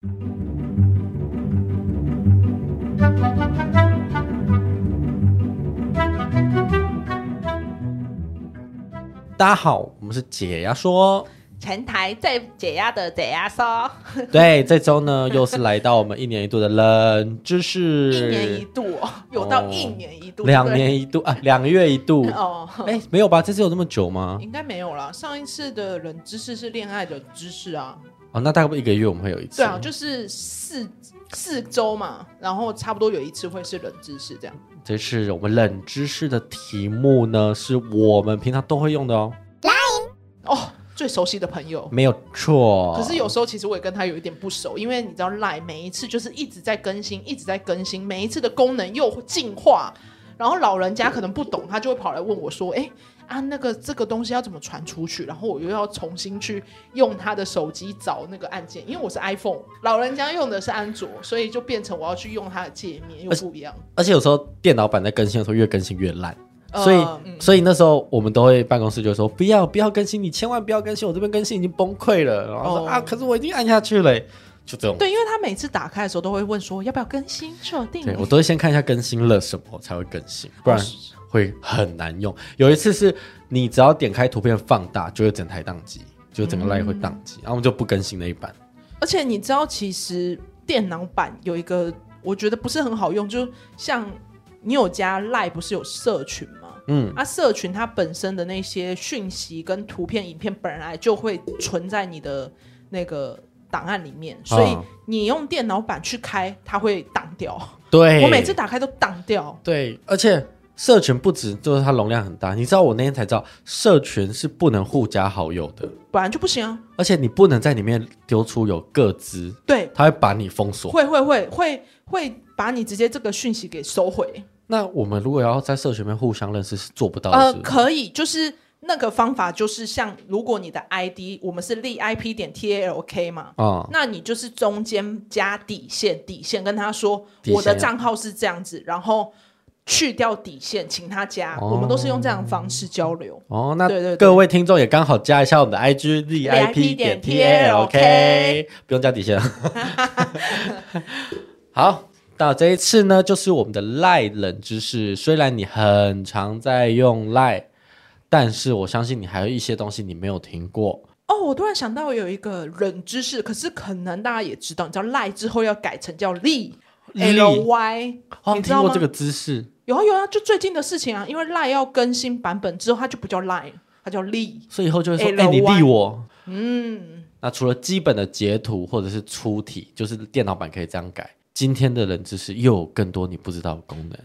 大家好，我们是解压说，前台最解压的解压说。对，这周呢又是来到我们一年一度的冷知识。一年一度哦，有到一年一度，两年一度啊，两月一度哦。哎，没有吧？这次有这么久吗？应该没有啦。上一次的冷知识是恋爱的知识啊。哦，那大概一个月我们会有一次。对啊，就是四四周嘛，然后差不多有一次会是冷知识这样。这次我们冷知识的题目呢，是我们平常都会用的哦。来哦，最熟悉的朋友，没有错。可是有时候其实我也跟他有一点不熟，因为你知道，LINE 每一次就是一直在更新，一直在更新，每一次的功能又进化，然后老人家可能不懂，他就会跑来问我说：“哎。”啊，那个这个东西要怎么传出去？然后我又要重新去用他的手机找那个按键，因为我是 iPhone，老人家用的是安卓，所以就变成我要去用它的界面又不一样。而且有时候电脑版在更新的时候越更新越烂，所以、嗯、所以那时候我们都会办公室就说不要不要更新，你千万不要更新，我这边更新已经崩溃了。然后说、哦、啊，可是我已经按下去了，就这种。对，因为他每次打开的时候都会问说要不要更新设定，对我都会先看一下更新了什么才会更新，不然。哦会很难用。有一次是你只要点开图片放大，就会整台宕机，就整个 LINE 会宕机，然后我们就不更新那一版。而且你知道，其实电脑版有一个我觉得不是很好用，就像你有加 LINE 不是有社群吗？嗯，啊，社群它本身的那些讯息跟图片、影片本来就会存在你的那个档案里面，所以你用电脑版去开，它会挡掉。对，我每次打开都挡掉。对，而且。社群不止，就是它容量很大。你知道我那天才知道，社群是不能互加好友的，本来就不行啊。而且你不能在里面丢出有个资，对，它会把你封锁，会会会会会把你直接这个讯息给收回。那我们如果要在社群里面互相认识，是做不到的。呃，可以，就是那个方法，就是像如果你的 ID 我们是立 IP 点 TALK 嘛，啊、嗯，那你就是中间加底线，底线跟他说我的账号是这样子，然后。去掉底线，请他加，哦、我们都是用这样的方式交流。哦，那对对，各位听众也刚好加一下我们的 IG ZIP 点 TALK，不用加底线。好，到这一次呢，就是我们的 LINE 冷知识。虽然你很常在用 LINE，但是我相信你还有一些东西你没有听过。哦，我突然想到有一个冷知识，可是可能大家也知道，你知道 LINE 之后要改成叫 Ly L Y，你听过？这个知识。有啊有啊，就最近的事情啊，因为 LINE 要更新版本之后，它就不叫 LINE，它叫 Ly，所以以后就会说，哎、欸，你利我。嗯，那除了基本的截图或者是出题，就是电脑版可以这样改。今天的冷知识又有更多你不知道的功能。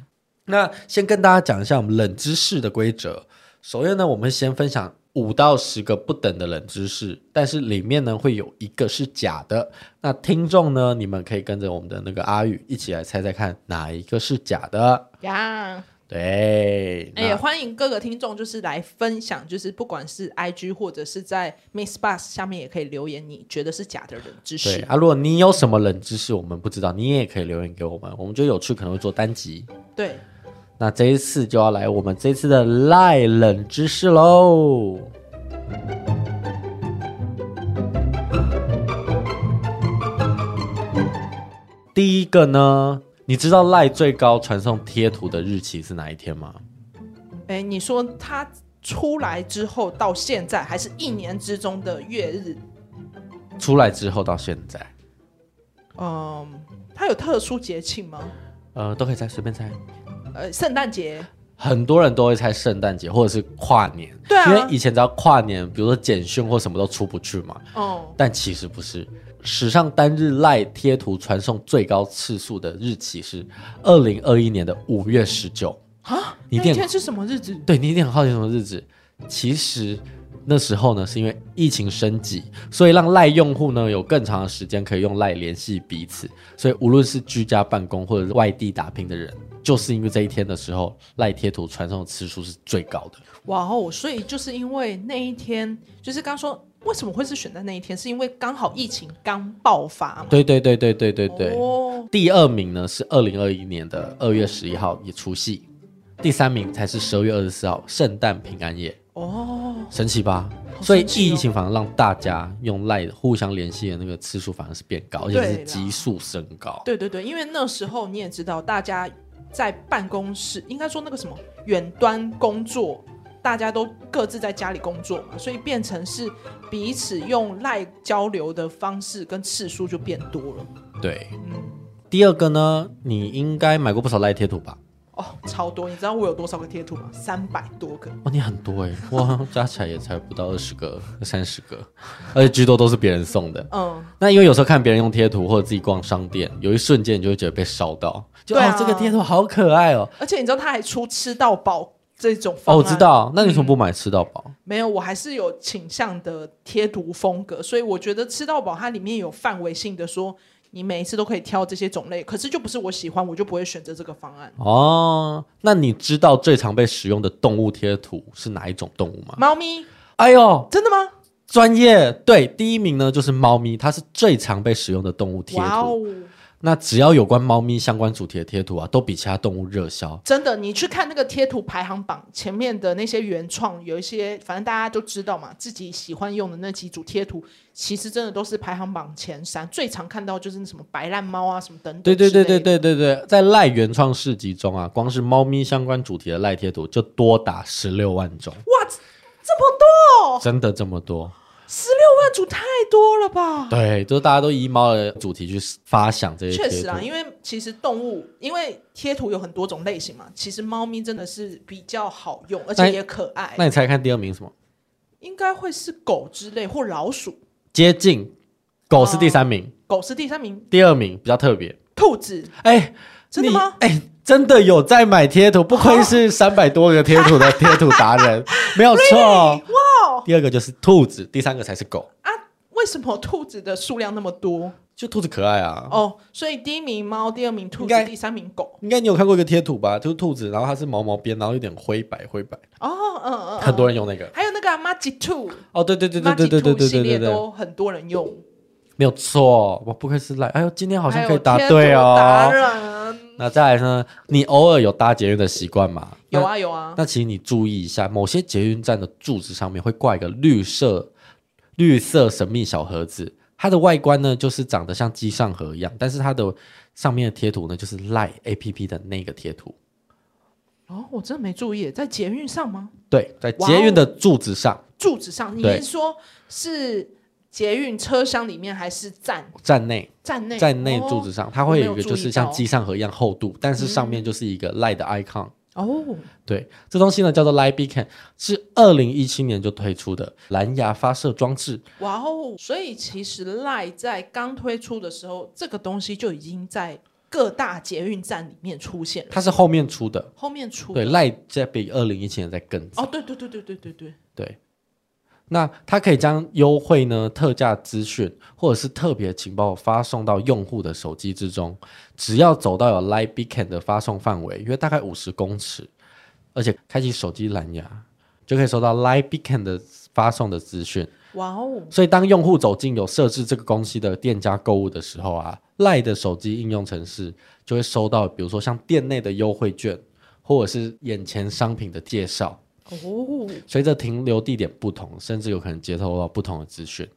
那先跟大家讲一下我们冷知识的规则。首先呢，我们先分享。五到十个不等的冷知识，但是里面呢会有一个是假的。那听众呢，你们可以跟着我们的那个阿宇一起来猜猜看哪一个是假的呀？对，哎、欸，欢迎各个听众就是来分享，就是不管是 IG 或者是在 MixerBox 下面也可以留言，你觉得是假的冷知识。对啊，如果你有什么冷知识我们不知道，你也可以留言给我们，我们觉得有趣可能会做单集。对。那这一次就要来我们这一次的 LINE 冷知识喽。第一个呢，你知道 LINE 最高传送贴图的日期是哪一天吗？哎，你说它出来之后到现在，还是一年之中的月日？出来之后到现在。嗯，它有特殊节庆吗？呃，都可以猜，随便猜。呃，圣诞节，很多人都会猜圣诞节或者是跨年，对啊，因为以前只要跨年，比如说简讯或什么都出不去嘛。哦，但其实不是，史上单日 LINE 贴图传送最高次数的日期是二零二一年的五月十九。啊，你一天是什么日子？对，你一定很好奇什么日子？其实。那时候呢，是因为疫情升级，所以让赖用户呢有更长的时间可以用赖联系彼此。所以无论是居家办公或者是外地打拼的人，就是因为这一天的时候，赖贴图传送的次数是最高的。哇哦！所以就是因为那一天，就是刚说为什么会是选在那一天，是因为刚好疫情刚爆发嘛？对对对对对对对。哦。第二名呢是二零二一年的二月十一号，也除夕。第三名才是十二月二十四号，圣诞平安夜。哦，神奇吧？所以疫情反而让大家用赖互相联系的那个次数反而是变高，而且是急速升高。对对对，因为那时候你也知道，大家在办公室，应该说那个什么远端工作，大家都各自在家里工作嘛，所以变成是彼此用赖交流的方式跟次数就变多了。对，嗯。第二个呢，你应该买过不少赖贴图吧？哦，超多！你知道我有多少个贴图吗？三百多个。哦，你很多哎，哇，加起来也才不到二十个、三十个，而且居多都是别人送的。嗯，那因为有时候看别人用贴图或者自己逛商店，有一瞬间你就会觉得被烧到，就啊、哦，这个贴图好可爱哦。而且你知道他还出吃到饱这种方。哦，我知道。那你为什么不买吃到饱？嗯？没有，我还是有倾向的贴图风格，所以我觉得吃到饱它里面有范围性的说。你每一次都可以挑这些种类，可是就不是我喜欢，我就不会选择这个方案。哦，那你知道最常被使用的动物贴图是哪一种动物吗？猫咪。哎呦，真的吗？专业。对，第一名呢就是猫咪，它是最常被使用的动物贴图。那只要有关猫咪相关主题的贴图啊，都比其他动物热销。真的，你去看那个贴图排行榜前面的那些原创，有一些反正大家都知道嘛，自己喜欢用的那几组贴图，其实真的都是排行榜前三。最常看到就是那什么白烂猫啊，什么等等。对对对对对对对，在赖原创市集中啊，光是猫咪相关主题的赖贴图就多达十六万种。哇，这么多！真的这么多。十六万组太多了吧？对，就是大家都以猫的主题去发想这些。确实啊，因为其实动物，因为贴图有很多种类型嘛，其实猫咪真的是比较好用，而且也可爱。那你猜看第二名什么？应该会是狗之类或老鼠。接近，狗是第三名。呃，狗是第三名。第二名比较特别，兔子。哎，真的吗？哎，真的有在买贴图，不愧是三百多个贴图的贴图达人，没有错。哇。第二个就是兔子，第三个才是狗啊？为什么兔子的数量那么多？就兔子可爱啊！哦，所以第一名猫，第二名兔子，第三名狗。应该你有看过一个贴图吧？就是兔子，然后它是毛毛边，然后有点灰白灰白。哦，嗯嗯，很多人用那个。还有那个 Magic 哦，对对对对对对对对系列都很多人用。没有错，我不愧是赖。哎呦，今天好像可以答对哦。那再来呢？你偶尔有搭捷运的习惯吗？有啊有啊。那其实你注意一下，某些捷运站的柱子上面会挂一个绿色绿色神秘小盒子，它的外观呢就是长得像机上盒一样，但是它的上面的贴图呢就是 LINE APP 的那个贴图。哦，我真的没注意，在捷运上吗？对，在捷运的柱子上。柱子上，你是说是？捷运车厢里面还是站站内站内站内柱子上，它会有一个就是像机上盒一样厚度，但是上面就是一个的 icon 哦。对，这东西呢叫做 Light Beacon，是二零一七年就推出的蓝牙发射装置。哇哦！所以其实 Light 在刚推出的时候，这个东西就已经在各大捷运站里面出现了。它是后面出的，后面出的。对，LINE 在比二零一七年在更早。哦，对对对对对对对对。那它可以将优惠呢、特价资讯或者是特别情报发送到用户的手机之中，只要走到有 LINE Beacon 的发送范围，约大概五十公尺，而且开启手机蓝牙，就可以收到 LINE Beacon 的发送的资讯。哇哦！所以当用户走进有设置这个东西的店家购物的时候啊，LINE 的手机应用程式就会收到，比如说像店内的优惠券，或者是眼前商品的介绍。哦，随着停留地点不同，甚至有可能接收到不同的资讯。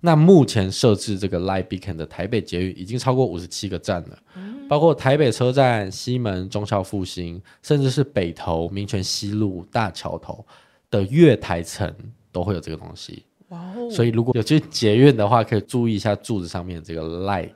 那目前设置这个 LINE Beacon 的台北捷运已经超过五十七个站了，嗯，包括台北车站、西门、中孝复兴，甚至是北投、民权西路、大桥头的月台层都会有这个东西。哇哦！所以如果有去捷运的话，可以注意一下柱子上面这个 LINE。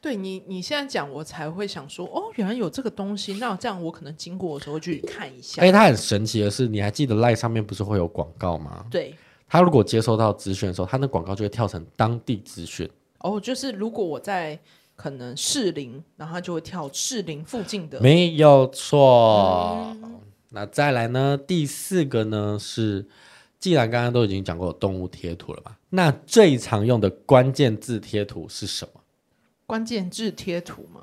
对你，你现在讲我才会想说，哦，原来有这个东西。那这样我可能经过的时候去看一下。哎，它很神奇的是，你还记得 LINE 上面不是会有广告吗？对。他如果接收到资讯的时候，他那广告就会跳成当地资讯。哦，就是如果我在可能士林，然后他就会跳士林附近的。没有错。嗯。那再来呢？第四个呢是，既然刚刚都已经讲过有动物贴图了嘛，那最常用的关键字贴图是什么？关键字贴图吗？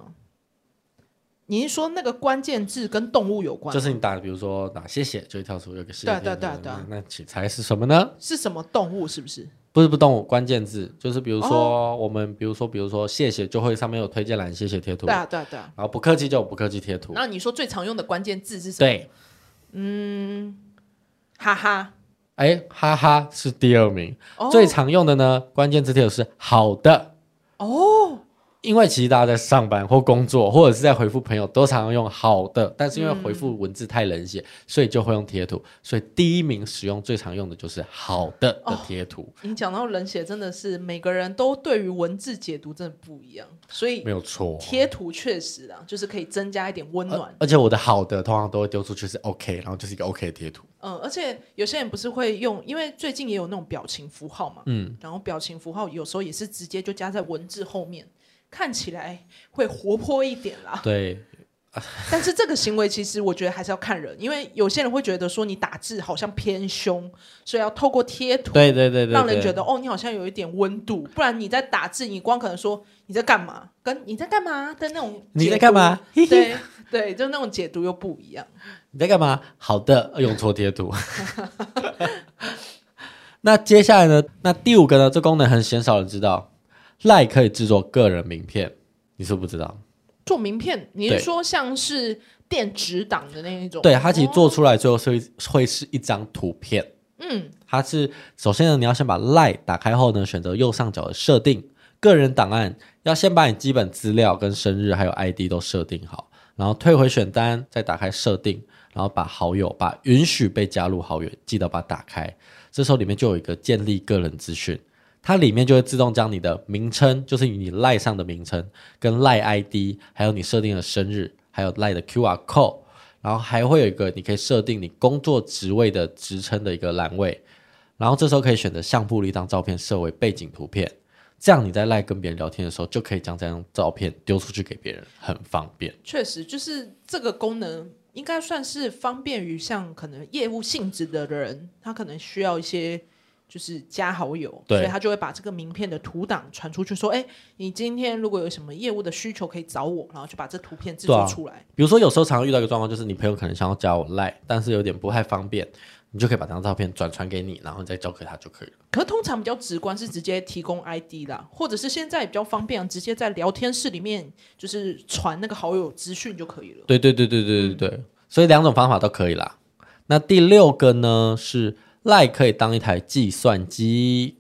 你是说那个关键字跟动物有关？就是你打，比如说打谢谢，就会跳出有个谢谢。对对对对。那请猜是什么呢？是什么动物？是不是？不是不动物，关键字就是比如说我们，比如说比如说谢谢，就会上面有推荐栏谢谢贴图。对啊对啊对啊。然后不客气就有不客气贴图。那你说最常用的关键字是什么？对，嗯，哈哈，哎，哈哈是第二名。哦、最常用的呢，关键字贴图是好的。哦。因为其实大家在上班或工作，或者是在回复朋友，都常常用好的，但是因为回复文字太冷血，嗯、所以就会用贴图。所以第一名使用最常用的就是好的的贴图。哦、你讲到冷血，真的是每个人都对于文字解读真的不一样，所以没有错。贴图确实啊，就是可以增加一点温暖。而且我的好的通常都会丢出去是 OK，然后就是一个 OK 的贴图。嗯，而且有些人不是会用，因为最近也有那种表情符号嘛，嗯，然后表情符号有时候也是直接就加在文字后面。看起来会活泼一点啦，对。但是这个行为其实我觉得还是要看人，因为有些人会觉得说你打字好像偏凶，所以要透过贴图，对对对对，让人觉得哦你好像有一点温度，不然你在打字，你光可能说你在干嘛，跟你在干嘛的那种，你在干嘛？对 对，就那种解读又不一样。你在干嘛？好的，用错贴图。那接下来呢？那第五个呢？这功能很鲜少人知道。赖可以制作个人名片，你是不知道？做名片，你是说像是电子档的那一种？对，它其实做出来最后是会，会是一张图片。嗯，它是首先呢，你要先把赖打开后呢，选择右上角的设定个人档案，要先把你基本资料跟生日还有 ID 都设定好，然后退回选单，再打开设定，然后把好友把允许被加入好友，记得把它打开。这时候里面就有一个建立个人资讯。它里面就会自动将你的名称，就是你赖上的名称，跟赖 ID，还有你设定的生日，还有赖的 QR code，然后还会有一个你可以设定你工作职位的职称的一个栏位，然后这时候可以选择相簿里一张照片设为背景图片，这样你在赖跟别人聊天的时候，就可以将这张照片丢出去给别人，很方便。确实，就是这个功能应该算是方便于像可能业务性质的人，他可能需要一些。就是加好友，所以他就会把这个名片的图档传出去，说：“哎，你今天如果有什么业务的需求，可以找我，然后就把这图片制作出来。啊”比如说，有时候常常遇到一个状况，就是你朋友可能想要加我 Line，但是有点不太方便，你就可以把这张照片转传给你，然后再交给他就可以了。可是通常比较直观是直接提供 ID 啦，或者是现在比较方便，直接在聊天室里面就是传那个好友资讯就可以了。对对对对对对对，嗯、所以两种方法都可以啦。那第六个呢是。赖可以当一台计算机，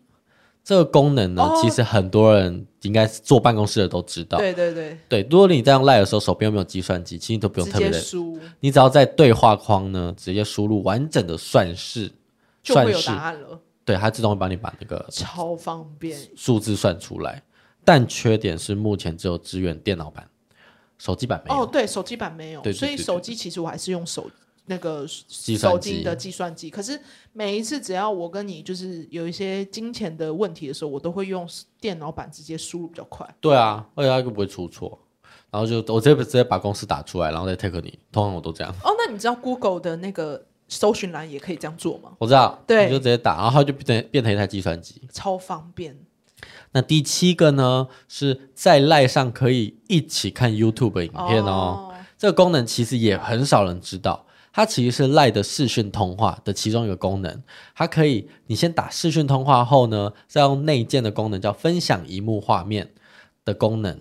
这个功能呢，哦、其实很多人应该是坐办公室的都知道。对对对对，如果你在用赖的时候手边有没有计算机，其实都不用特别的输，你只要在对话框呢直接输入完整的算式，就会有答案了。对，它自动会帮你把那个超方便数字算出来。但缺点是目前只有支援电脑版，手机版没有。哦，对，手机版没有，对对对对对，所以手机其实我还是用手。那个手机的计算机，可是每一次只要我跟你就是有一些金钱的问题的时候，我都会用电脑版直接输入比较快。对啊，而且它就不会出错，然后就我直接直接把公司打出来，然后再 take 你。通常我都这样。哦，那你知道 Google 的那个搜寻栏也可以这样做吗？我知道，对，你就直接打，然后它就变成变成一台计算机，超方便。那第七个呢，是在赖上可以一起看 YouTube 影片哦。哦这个功能其实也很少人知道。它其实是赖的视讯通话的其中一个功能，它可以你先打视讯通话后呢，再用内建的功能叫分享荧幕画面的功能，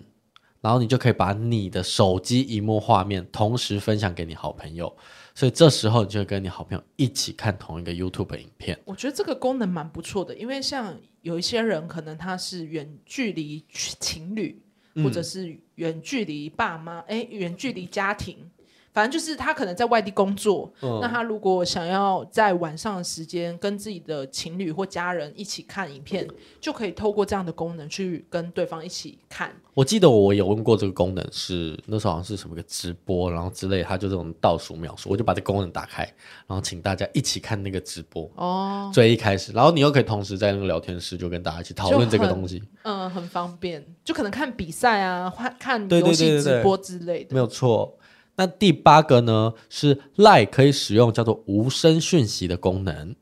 然后你就可以把你的手机荧幕画面同时分享给你好朋友，所以这时候你就会跟你好朋友一起看同一个 YouTube 影片。我觉得这个功能蛮不错的，因为像有一些人可能他是远距离情侣，或者是远距离爸妈，哎、嗯，远距离家庭。反正就是他可能在外地工作，嗯、那他如果想要在晚上的时间跟自己的情侣或家人一起看影片，就可以透过这样的功能去跟对方一起看。我记得我有问过这个功能是那时候好像是什么个直播，然后之类，他就这种倒数秒数，我就把这功能打开，然后请大家一起看那个直播哦。最一开始，然后你又可以同时在那个聊天室就跟大家一起讨论这个东西，嗯，很方便，就可能看比赛啊，看游戏直播之类的，对对对对对，没有错。那第八个呢，是 Line 可以使用叫做无声讯息的功能。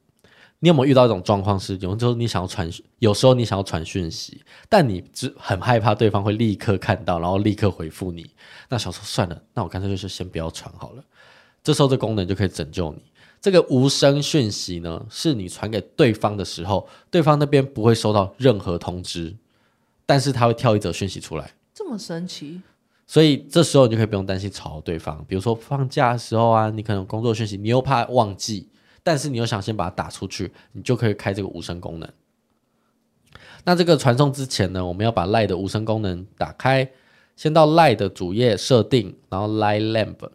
你有没有遇到一种状况是，有时候你想要传，有时候你想要传讯息，但你只很害怕对方会立刻看到，然后立刻回复你。那想说算了，那我干脆就是先不要传好了。这时候这功能就可以拯救你。这个无声讯息呢，是你传给对方的时候，对方那边不会收到任何通知，但是他会跳一则讯息出来。这么神奇？所以这时候你就可以不用担心吵到对方，比如说放假的时候啊，你可能工作讯息，你又怕忘记，但是你又想先把它打出去，你就可以开这个无声功能。那这个传送之前呢，我们要把 Lie 的无声功能打开，先到 Lie 的主页设定，然后 Lie Lamp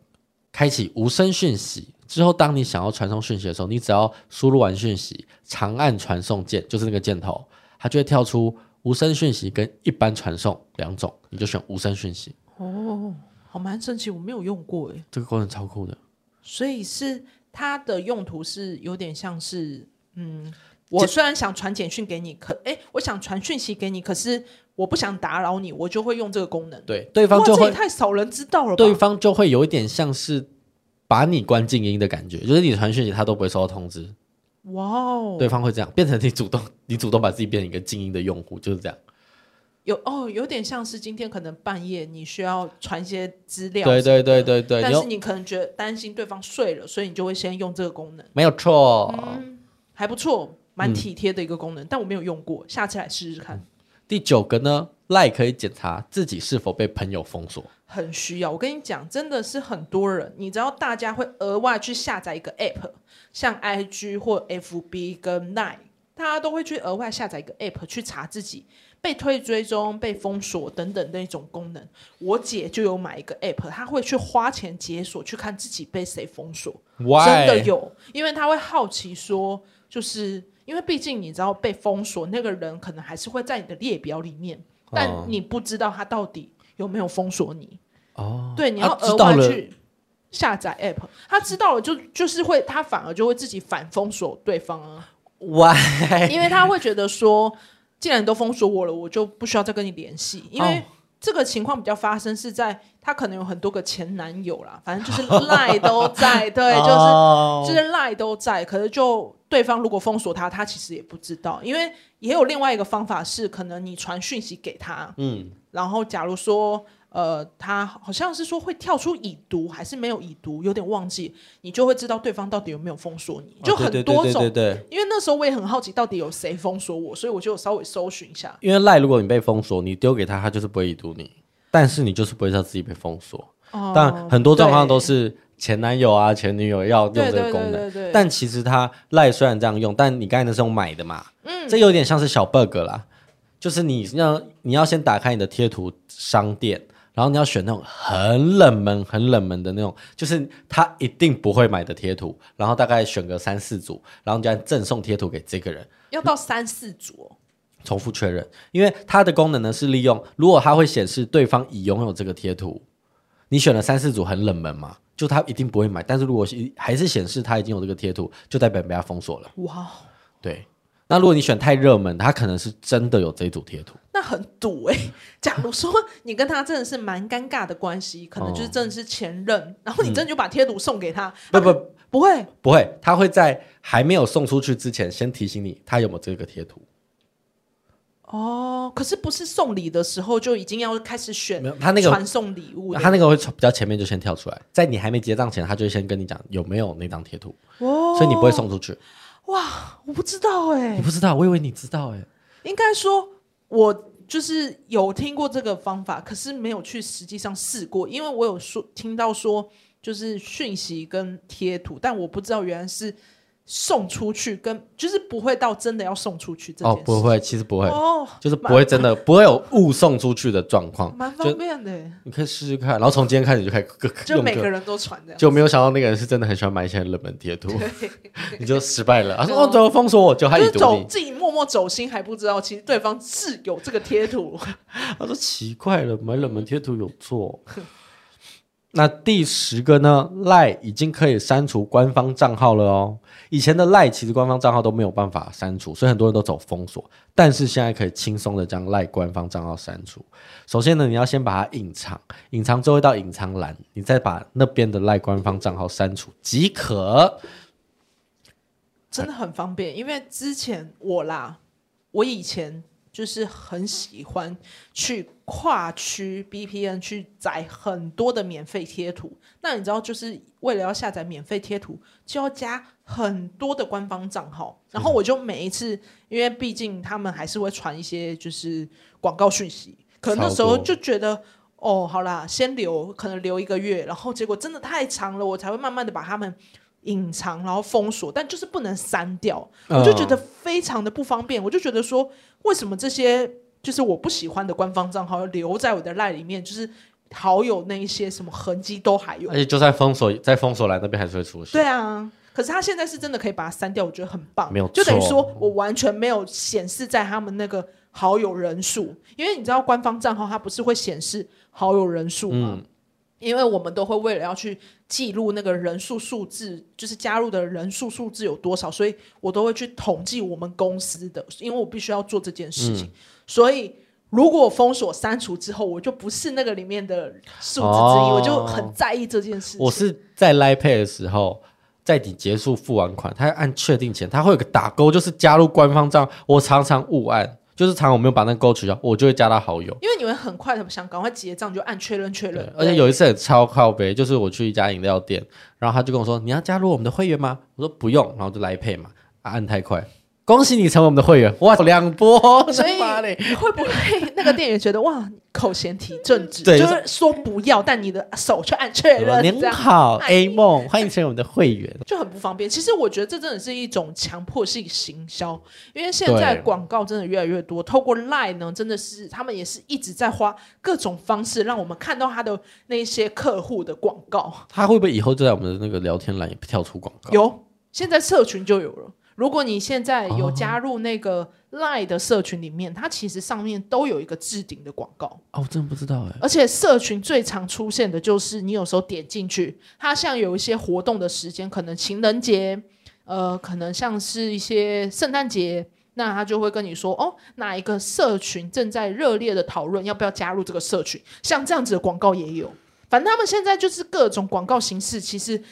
开启无声讯息。之后，当你想要传送讯息的时候，你只要输入完讯息，长按传送键，就是那个箭头，它就会跳出无声讯息跟一般传送两种，你就选无声讯息。哦，好蛮神奇，我没有用过哎。这个功能超酷的。所以是它的用途是有点像是，嗯，我虽然想传简讯给你，可哎，我想传讯息给你，可是我不想打扰你，我就会用这个功能。对，对方就会太少人知道了。对方就会有一点像是把你关静音的感觉，就是你传讯息他都不会收到通知。哇哦，对方会这样变成你主动，你主动把自己变成一个静音的用户，就是这样。有哦，有点像是今天可能半夜你需要传一些资料，对对对对对，但是你可能觉得担心对方睡了，所以你就会先用这个功能。没有错，嗯，还不错，蛮体贴的一个功能，嗯，但我没有用过，下次来试试看。第九个呢，Line 可以检查自己是否被朋友封锁，很需要。我跟你讲，真的是很多人，你知道大家会额外去下载一个 App，像 IG 或 FB 跟 Line，大家都会去额外下载一个 App 去查自己。被推追踪、被封锁等等的那种功能，我姐就有买一个 app，她会去花钱解锁，去看自己被谁封锁。真的有，因为她会好奇说，就是因为毕竟你知道被封锁那个人可能还是会在你的列表里面，但你不知道他到底有没有封锁你。哦，对，你要额外去下载 app，他知道了就就是会，他反而就会自己反封锁对方啊。Why？因为他会觉得说。既然都封锁我了，我就不需要再跟你联系，因为这个情况比较发生是在他可能有很多个前男友啦，反正就是赖都在，对，就是就是赖都在，可是就对方如果封锁他，他其实也不知道，因为也有另外一个方法是，可能你传讯息给他，嗯，然后假如说。呃，他好像是说会跳出已读，还是没有已读，有点忘记，你就会知道对方到底有没有封锁你，就很多种。对对对。因为那时候我也很好奇，到底有谁封锁我，所以我就稍微搜寻一下。因为赖，如果你被封锁，你丢给他，他就是不会已读你，但是你就是不会知道自己被封锁。哦。但很多状况都是前男友啊、前女友要用这个功能，但其实他赖虽然这样用，但你刚才那是用买的嘛，嗯，这有点像是小 bug 啦，就是你要你要先打开你的贴图商店。然后你要选那种很冷门、很冷门的那种，就是他一定不会买的贴图。然后大概选个三四组，然后你就赠送贴图给这个人。要到三四组，重复确认。因为它的功能呢是利用，如果它会显示对方已拥有这个贴图，你选了三四组很冷门嘛，就他一定不会买。但是如果还是显示他已经有这个贴图，就代表被他封锁了。哇，对。那如果你选太热门，他可能是真的有这组贴图，那很堵哎、欸。假如说你跟他真的是蛮尴尬的关系，可能就是真的是前任，哦、然后你真的就把贴图送给他，不不不会不会，他会在还没有送出去之前先提醒你他有没有这个贴图。哦，可是不是送礼的时候就已经要开始选？没有，他那个传送礼物，他那个会比较前面就先跳出来，在你还没结账前，他就先跟你讲有没有那张贴图，哦，所以你不会送出去。哇，我不知道哎、欸，你不知道，我以为你知道哎、欸。应该说，我就是有听过这个方法，可是没有去实际上试过，因为我有说听到说，就是讯息跟贴图，但我不知道原来是。送出去跟就是不会到真的要送出去这件事哦，不会，其实不会哦，就是不会真的不会有误送出去的状况，蛮方便的。你可以试试看，然后从今天开始就开始 就每个人都传的，就没有想到那个人是真的很喜欢买一些冷门贴图，你就失败了。他说哦，怎么封锁我？就他已读你，自己默默走心还不知道，其实对方是有这个贴图。他说奇怪了，买冷门贴图有错。那第十个呢赖已经可以删除官方账号了哦。以前的赖其实官方账号都没有办法删除，所以很多人都走封锁。但是现在可以轻松的将赖官方账号删除。首先呢，你要先把它隐藏，隐藏之后到隐藏栏，你再把那边的赖官方账号删除即可。真的很方便，因为之前我啦，我以前。就是很喜欢去跨区 VPN 去载很多的免费贴图，那你知道，就是为了要下载免费贴图，就要加很多的官方账号，然后我就每一次，因为毕竟他们还是会传一些就是广告讯息，可能那时候就觉得哦，好啦，先留，可能留一个月，然后结果真的太长了，我才会慢慢的把他们。隐藏，然后封锁，但就是不能删掉，我就觉得非常的不方便。我就觉得说，为什么这些就是我不喜欢的官方账号留在我的 LINE 里面，就是好友那一些什么痕迹都还有，而且就在封锁在封锁栏那边还是会出现。对啊，可是他现在是真的可以把它删掉，我觉得很棒。没有，就等于说我完全没有显示在他们那个好友人数，因为你知道官方账号它不是会显示好友人数吗？嗯因为我们都会为了要去记录那个人数数字，就是加入的人数数字有多少，所以我都会去统计我们公司的，因为我必须要做这件事情。嗯、所以如果封锁删除之后，我就不是那个里面的数字之一，哦、我就很在意这件事情。我是在 Line Pay 的时候，在你结束付完款，他要按确定前，他会有个打勾，就是加入官方账，我常常误按。就是常我没有把那个勾取消，我就会加他好友。因为你们很快的想赶快结账，就按确认确认。而且有一次很超靠北，就是我去一家饮料店，然后他就跟我说：“你要加入我们的会员吗？”我说：“不用。”然后就来配嘛，啊，按太快。恭喜你成为我们的会员哇！两波，所以你会不会那个店员觉得哇，口嫌体正直，就是说不要，但你的手却按确认。您好，A 梦，欢迎成为我们的会员，就很不方便。其实我觉得这真的是一种强迫性行销，因为现在广告真的越来越多，透过 Line 呢，真的是他们也是一直在花各种方式让我们看到他的那些客户的广告。他会不会以后就在我们的那个聊天栏也跳出广告？有，现在社群就有了。如果你现在有加入那个 Line 的社群里面，哦、它其实上面都有一个置顶的广告。哦，我真的不知道哎。而且社群最常出现的就是你有时候点进去，它像有一些活动的时间，可能情人节，呃，可能像是一些圣诞节，那它就会跟你说，哦，哪一个社群正在热烈的讨论要不要加入这个社群，像这样子的广告也有。反正他们现在就是各种广告形式，其实。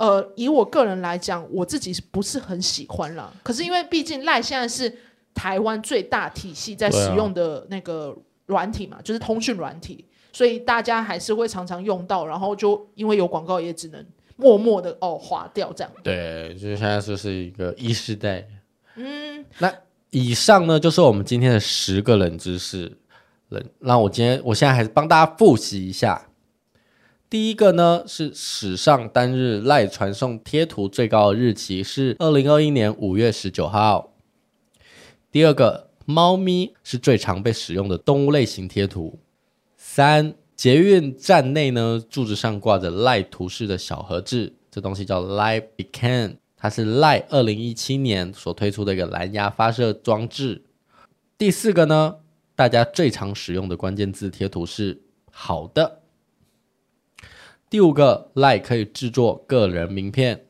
呃，以我个人来讲，我自己是不是很喜欢啦？可是因为毕竟赖现在是台湾最大体系在使用的那个软体嘛，啊、就是通讯软体，所以大家还是会常常用到。然后就因为有广告，也只能默默的哦划掉这样。对，就是现在就是一个 E 世代。嗯，那以上呢就是我们今天的十个冷知识。冷，那我今天我现在还是帮大家复习一下。第一个呢是史上单日赖传送贴图最高的日期是二零二一年五月十九号。第二个，猫咪是最常被使用的动物类型贴图。三，捷运站内呢柱子上挂着赖图示的小盒子，这东西叫 Line Beacon，它是赖二零一七年所推出的一个蓝牙发射装置。第四个呢，大家最常使用的关键字贴图是好的。第五个，Lie 可以制作个人名片。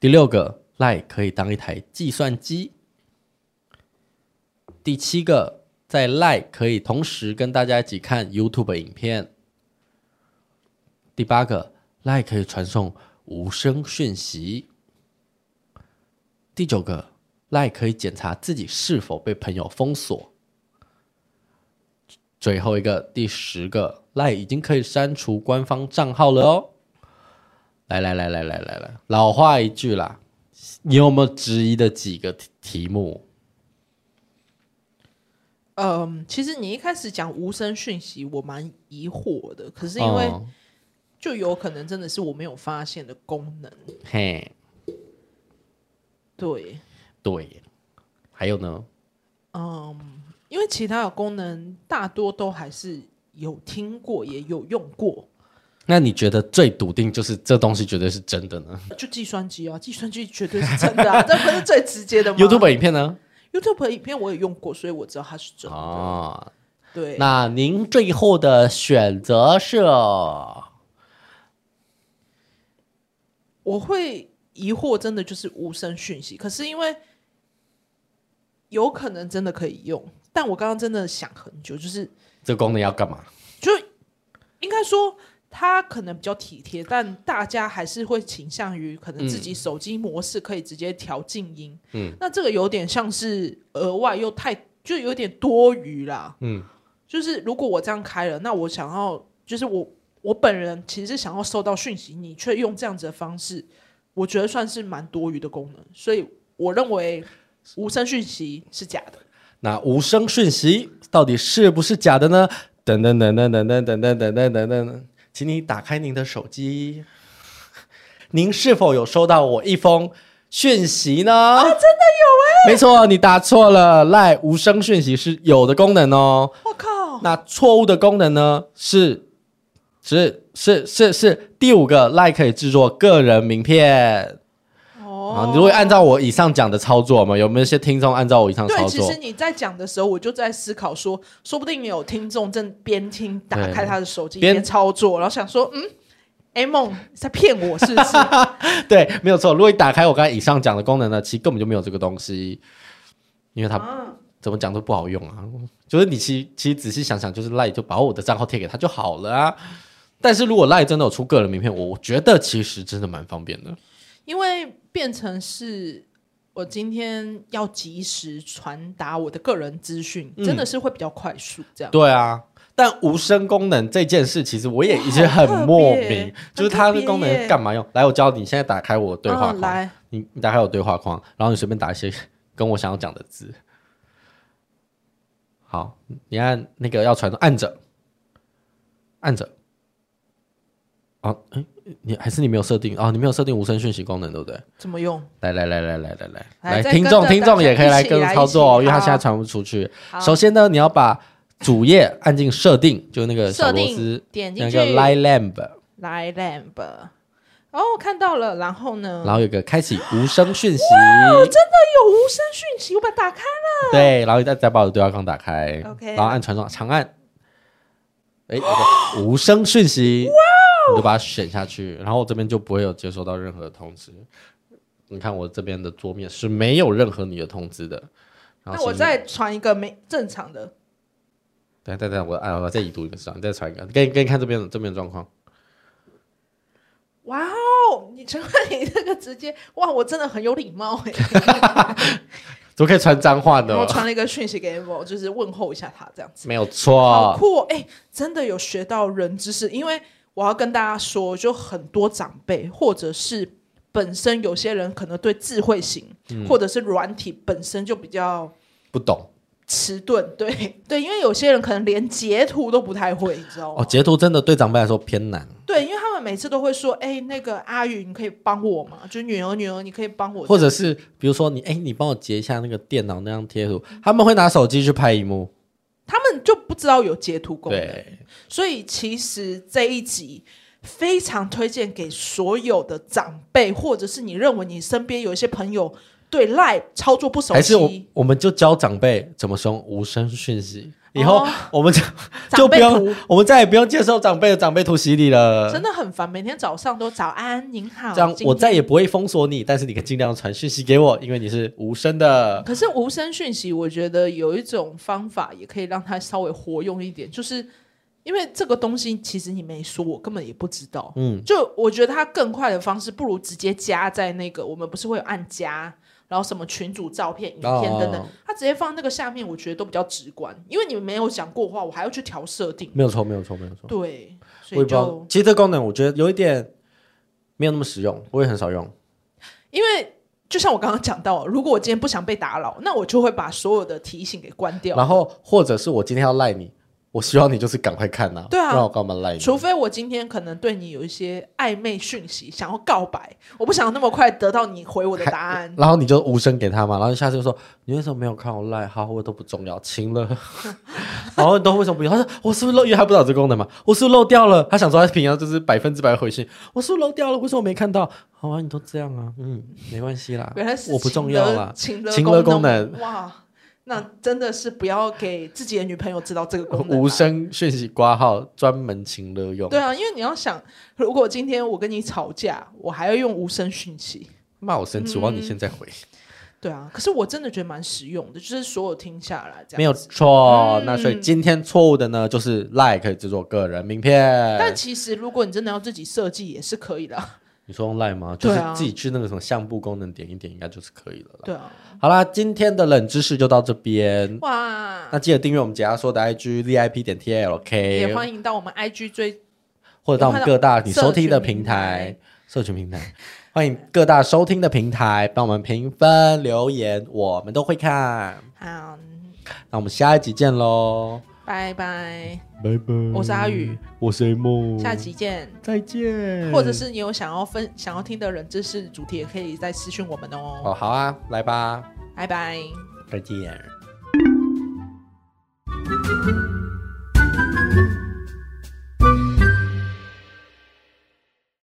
第六个，Lie 可以当一台计算机。第七个，在 Lie 可以同时跟大家一起看 YouTube 影片。第八个，Lie 可以传送无声讯息。第九个，Lie 可以检查自己是否被朋友封锁。最后一个，第十个。赖已经可以删除官方账号了哦！来来来来来来来，老话一句啦，你有没有质疑的几个题目？嗯，其实你一开始讲无声讯息，我蛮疑惑的。可是因为就有可能真的是我没有发现的功能。嘿，对对，还有呢？嗯，因为其他的功能大多都还是。有听过，也有用过。那你觉得最笃定就是这东西绝对是真的呢？就计算机啊，计算机绝对是真的啊，这不是最直接的吗？YouTube 影片呢？YouTube 影片我也用过，所以我知道它是真的。哦，对。那您最后的选择是？我会疑惑，真的就是无声讯息。可是因为有可能真的可以用，但我刚刚真的想很久，就是。这个功能要干嘛？就应该说它可能比较体贴，但大家还是会倾向于可能自己手机模式可以直接调静音。嗯，那这个有点像是额外又太就有点多余啦。嗯，就是如果我这样开了，那我想要就是我我本人其实是想要收到讯息，你却用这样子的方式，我觉得算是蛮多余的功能。所以我认为无声讯息是假的。那无声讯息到底是不是假的呢？等等等等等等等等等等等，请你打开您的手机，您是否有收到我一封讯息呢？啊，真的有哎、欸！没错，你答错了，赖无声讯息是有的功能哦。我靠！那错误的功能呢？是是是是是第五个，赖可以制作个人名片。啊，你如果按照我以上讲的操作嘛，有没有一些听众按照我以上操作？对，其实你在讲的时候，我就在思考说，说不定有听众正边听打开他的手机边操作，然后想说，嗯，A 梦在骗我是不是？对，没有错。如果你打开我刚才以上讲的功能呢，其实根本就没有这个东西，因为它怎么讲都不好用啊。就是你其实其实仔细想想，就是 LINE 就把我的账号贴给他就好了啊。但是如果 LINE 真的有出个人名片，我觉得其实真的蛮方便的。因为变成是我今天要及时传达我的个人资讯，嗯、真的是会比较快速这样。对啊，但无声功能这件事，其实我也一直很莫名，就是它的功能干嘛用？来，我教你，现在打开我的对话框，你你打开我对话框，然后你随便打一些跟我想要讲的字。好，你按那个要传送，按着，按着。啊，哎，你还是你没有设定啊？你没有设定无声讯息功能，对不对？怎么用？来来来来来来来来，听众听众也可以来跟着操作哦，因为他现在传不出去。首先呢，你要把主页按进设定，就那个小螺丝，点进去那个 Line Lamp，Line Lamp。哦，看到了，然后呢？然后有个开启无声讯息，哇，真的有无声讯息，我把它打开了。对，然后再再把我的对话框打开，OK，然后按传送，长按，哎，无声讯息。你就把它选下去，然后我这边就不会有接收到任何的通知。你看我这边的桌面是没有任何你的通知的。然后那我再传一个没正常的。等等等，我哎，我再移读一个是吧？你再传一个，给你给你看这边的这边的状况。哇哦，你陈冠你这个直接哇，我真的很有礼貌哎。怎么可以传脏话呢？我传了一个讯息给我，就是问候一下他这样子。没有错，好酷哎、欸，真的有学到人知识，因为。我要跟大家说，就很多长辈，或者是本身有些人可能对智慧型，嗯、或者是软体本身就比较不懂，迟钝。对 对，因为有些人可能连截图都不太会，你知道吗？哦，截图真的对长辈来说偏难。对，因为他们每次都会说：“哎，那个阿宇，你可以帮我吗？就女儿，女儿，你可以帮我。”或者是比如说你，哎，你帮我截一下那个电脑那张贴图，他们会拿手机去拍一幕。他们就不知道有截图功能，所以其实这一集非常推荐给所有的长辈，或者是你认为你身边有一些朋友对 LINE 操作不熟悉，还是我我们就教长辈怎么用无声讯息。以后我们就就不用，我们再也不用接受长辈的长辈图洗礼了。真的很烦，每天早上都早安，您好。这样我再也不会封锁你，但是你可以尽量传讯息给我，因为你是无声的。可是无声讯息，我觉得有一种方法也可以让它稍微活用一点，就是因为这个东西其实你没说，我根本也不知道。嗯，就我觉得它更快的方式，不如直接加在那个，我们不是会有按加。然后什么群主照片、影片等等，他直接放那个下面，我觉得都比较直观。因为你们没有讲过话，我还要去调设定。没有错，没有错，没有错。对，所以就其实这功能我觉得有一点没有那么实用，我也很少用。因为就像我刚刚讲到，如果我今天不想被打扰，那我就会把所有的提醒给关掉。然后或者是我今天要赖你。我希望你就是赶快看呐、啊，对啊，不然我干嘛赖你？除非我今天可能对你有一些暧昧讯息，想要告白，我不想那么快得到你回我的答案。然后你就无声给他嘛，然后你下次就说你为什么没有看我赖？好，我都不重要，亲了。然后你都为什么不用？他说我是不是漏？因为他不知道这功能嘛，我是不是漏掉了？他想说他平常就是百分之百回信，我是不是漏掉了？为什么我没看到？好啊，你都这样啊，嗯，没关系啦，原来是我不重要啦，亲了功能哇。那真的是不要给自己的女朋友知道这个功能。无声讯息挂号专门情勒用。对啊，因为你要想，如果今天我跟你吵架，我还要用无声讯息，骂我生气，我要你现在回。对啊，可是我真的觉得蛮实用的，就是所有听下来这样。没有错，那所以今天错误的呢，就是 Like 可以制作个人名片。但其实如果你真的要自己设计，也是可以的。你说用 LINE 吗？就是自己去那个什么相簿功能点一点，应该就是可以了。对啊。好啦，今天的冷知识就到这边。哇！那记得订阅我们解压说的 IG VIP 点 TLK，也欢迎到我们 IG 追，或者到我们各大你收听的平台、社群平台，欢迎各大收听的平台帮我们评分留言，我们都会看。好，那我们下一集见喽，拜拜，拜拜。我是阿宇，我是 A 梦，下期见，再见。或者是你有想要分想要听的人知识主题，也可以再私讯我们哦。哦，好啊，来吧，拜拜，再见。